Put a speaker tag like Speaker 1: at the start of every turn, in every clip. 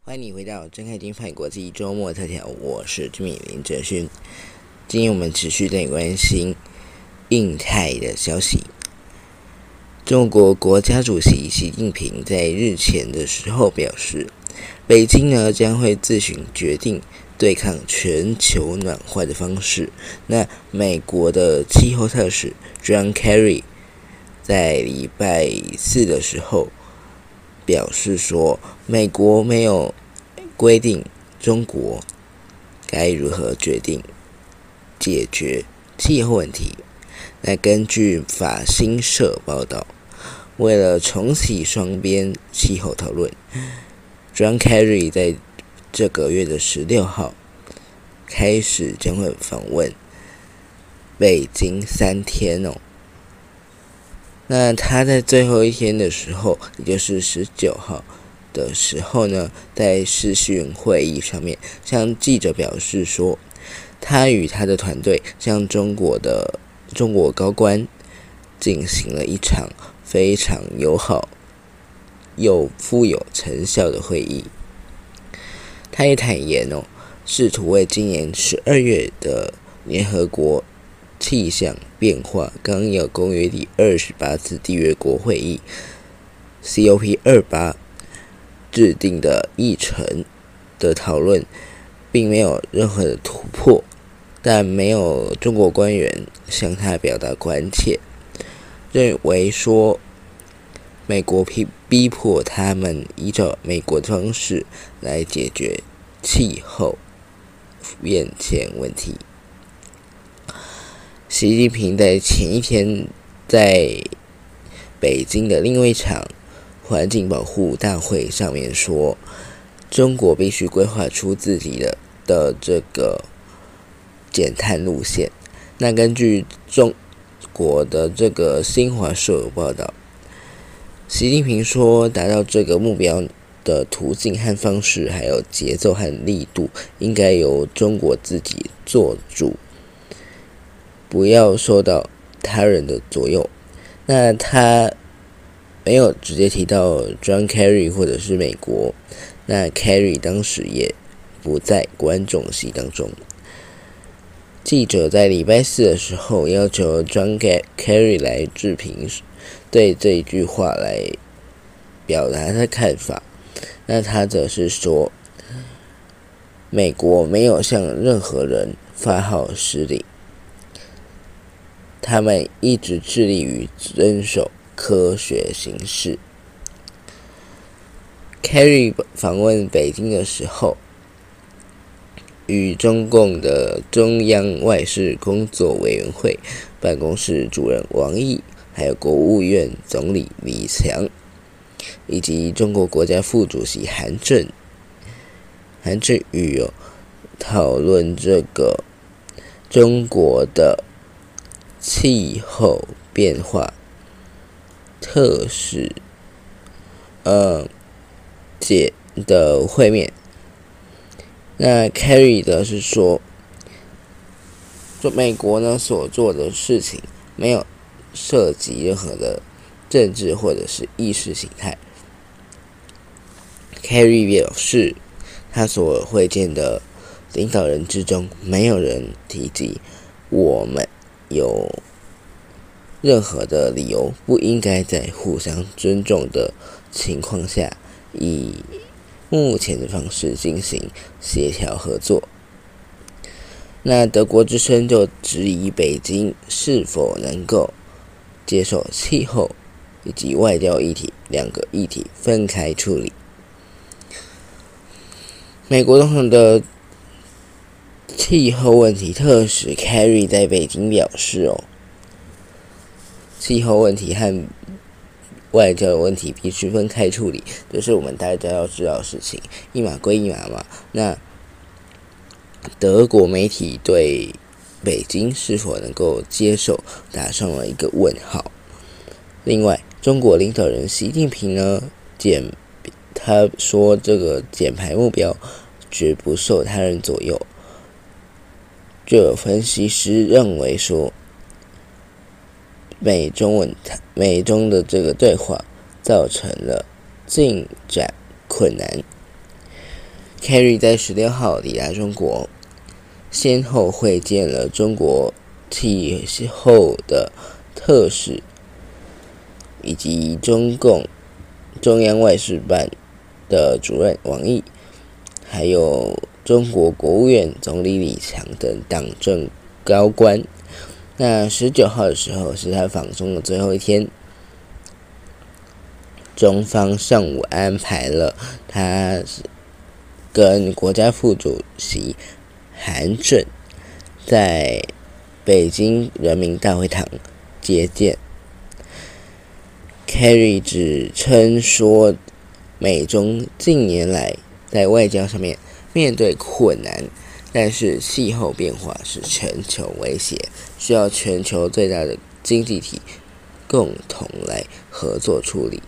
Speaker 1: 欢迎你回到真开金派国际周末特调，我是居民林哲勋。今天我们持续在关心印太的消息。中国国家主席习近平在日前的时候表示，北京呢将会自行决定对抗全球暖化的方式。那美国的气候特使 John Kerry 在礼拜四的时候表示说，美国没有。规定中国该如何决定解决气候问题？那根据法新社报道，为了重启双边气候讨论，John Kerry 在这个月的十六号开始将会访问北京三天哦。那他在最后一天的时候，也就是十九号。的时候呢，在视讯会议上面向记者表示说，他与他的团队向中国的中国高官进行了一场非常友好又富有成效的会议。他也坦言哦，试图为今年十二月的联合国气象变化纲要公约第二十八次缔约国会议 （COP 二八）。制定的议程的讨论，并没有任何的突破，但没有中国官员向他表达关切，认为说美国逼逼迫他们依照美国的方式来解决气候变迁问题。习近平在前一天在北京的另外一场。环境保护大会上面说，中国必须规划出自己的的这个减碳路线。那根据中国的这个新华社报道，习近平说，达到这个目标的途径和方式，还有节奏和力度，应该由中国自己做主，不要受到他人的左右。那他。没有直接提到 John Kerry 或者是美国，那 Kerry 当时也不在观众席当中。记者在礼拜四的时候要求 John Kerry 来置评，对这一句话来表达的看法。那他则是说，美国没有向任何人发号施令，他们一直致力于遵守。科学形式。Kerry 访问北京的时候，与中共的中央外事工作委员会办公室主任王毅，还有国务院总理李强，以及中国国家副主席韩正、韩正宇哦，讨论这个中国的气候变化。特使，呃，解的会面。那 Carry 的是说，做美国呢所做的事情没有涉及任何的政治或者是意识形态。Carry 表示，他所会见的领导人之中，没有人提及我们有。任何的理由不应该在互相尊重的情况下，以目前的方式进行协调合作。那德国之声就质疑北京是否能够接受气候以及外交议题两个议题分开处理。美国总统的气候问题特使 Kerry 在北京表示：“哦。”气候问题和外交的问题必须分开处理，这是我们大家要知道的事情。一码归一码嘛。那德国媒体对北京是否能够接受打上了一个问号。另外，中国领导人习近平呢，减他说这个减排目标绝不受他人左右。就有分析师认为说。美中问美中的这个对话造成了进展困难。Kerry 在十六号抵达中国，先后会见了中国气候的特使，以及中共中央外事办的主任王毅，还有中国国务院总理李强等党政高官。那十九号的时候是他访中的最后一天，中方上午安排了他跟国家副主席韩正在北京人民大会堂接见。Kerry 指称说，美中近年来在外交上面面对困难。但是气候变化是全球威胁，需要全球最大的经济体共同来合作处理，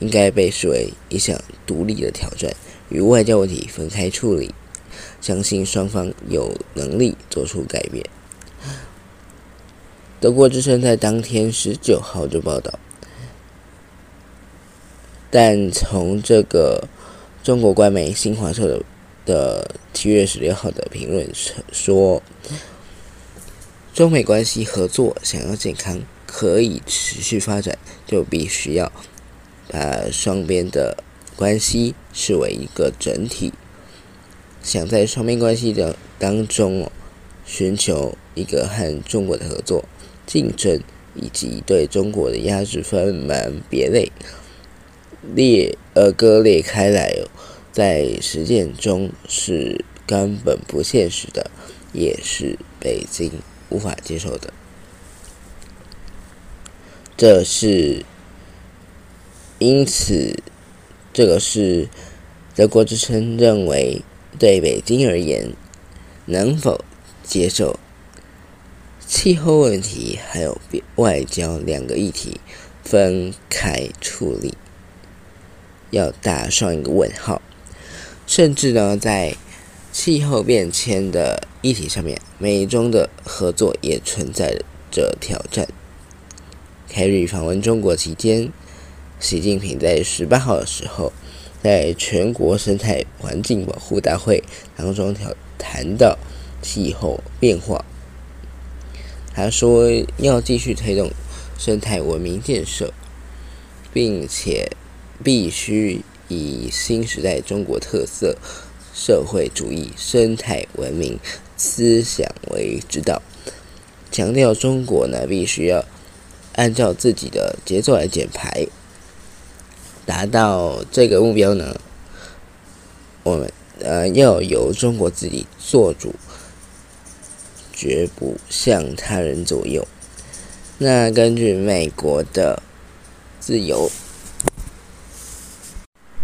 Speaker 1: 应该被视为一项独立的挑战，与外交问题分开处理。相信双方有能力做出改变。德国之声在当天十九号就报道，但从这个中国官媒新华社的。七月十六号的评论说，中美关系合作想要健康可以持续发展，就必须要把双边的关系视为一个整体，想在双边关系的当中哦，寻求一个和中国的合作、竞争以及对中国的压制分门别类裂呃割裂开来哦。在实践中是根本不现实的，也是北京无法接受的。这是因此，这个是德国之声认为，对北京而言，能否接受气候问题还有外交两个议题分开处理，要打上一个问号。甚至呢，在气候变迁的议题上面，美中的合作也存在着挑战。凯瑞访问中国期间，习近平在十八号的时候，在全国生态环境保护大会当中调谈到气候变化，他说要继续推动生态文明建设，并且必须。以新时代中国特色社会主义生态文明思想为指导，强调中国呢必须要按照自己的节奏来减排，达到这个目标呢，我们呃要由中国自己做主，绝不向他人左右。那根据美国的自由。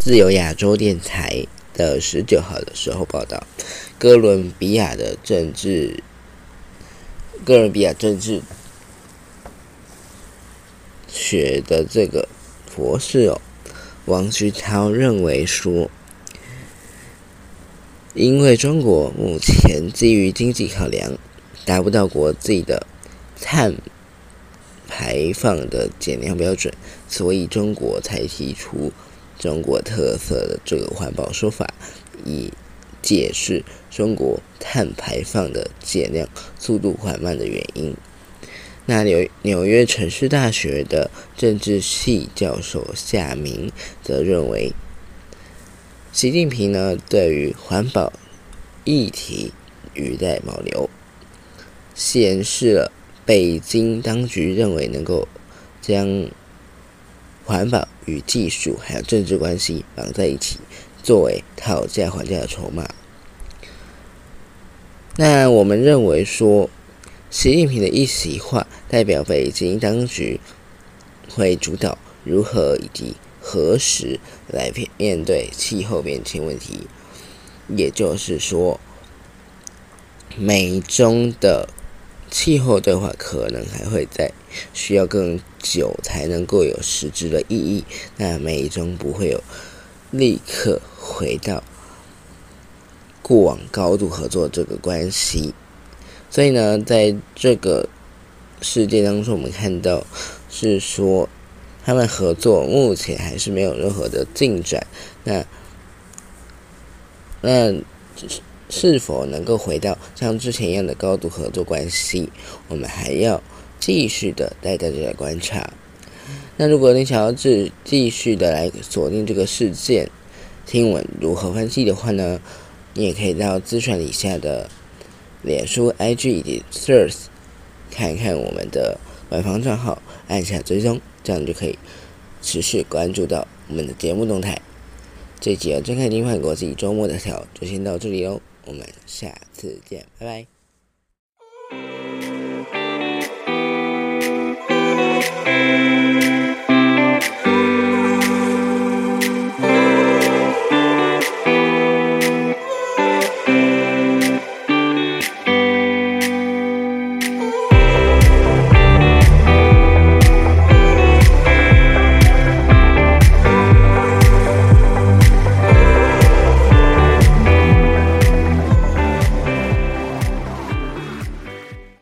Speaker 1: 自由亚洲电台的十九号的时候报道，哥伦比亚的政治，哥伦比亚政治学的这个博士哦，王旭涛认为说，因为中国目前基于经济考量，达不到国际的碳排放的减量标准，所以中国才提出。中国特色的这个环保说法，以解释中国碳排放的减量速度缓慢的原因。那纽纽约城市大学的政治系教授夏明则认为，习近平呢对于环保议题语带保留，显示了北京当局认为能够将。环保与技术还有政治关系绑在一起，作为讨价还价的筹码。那我们认为说，习近平的一席话代表北京当局会主导如何以及何时来面对气候变迁问题，也就是说，美中的。气候对话可能还会在需要更久才能够有实质的意义。那美中不会有立刻回到过往高度合作这个关系。所以呢，在这个事件当中，我们看到是说他们合作目前还是没有任何的进展。那那是否能够回到像之前一样的高度合作关系？我们还要继续的带大家来观察。那如果你想要继继续的来锁定这个事件，听闻如何分析的话呢，你也可以到资讯以下的脸书、IG 以及 Threads 看一看我们的官方账号，按下追踪，这样就可以持续关注到我们的节目动态。这集的《睁开金饭国际周末的条就先到这里喽，我们下次见，拜拜。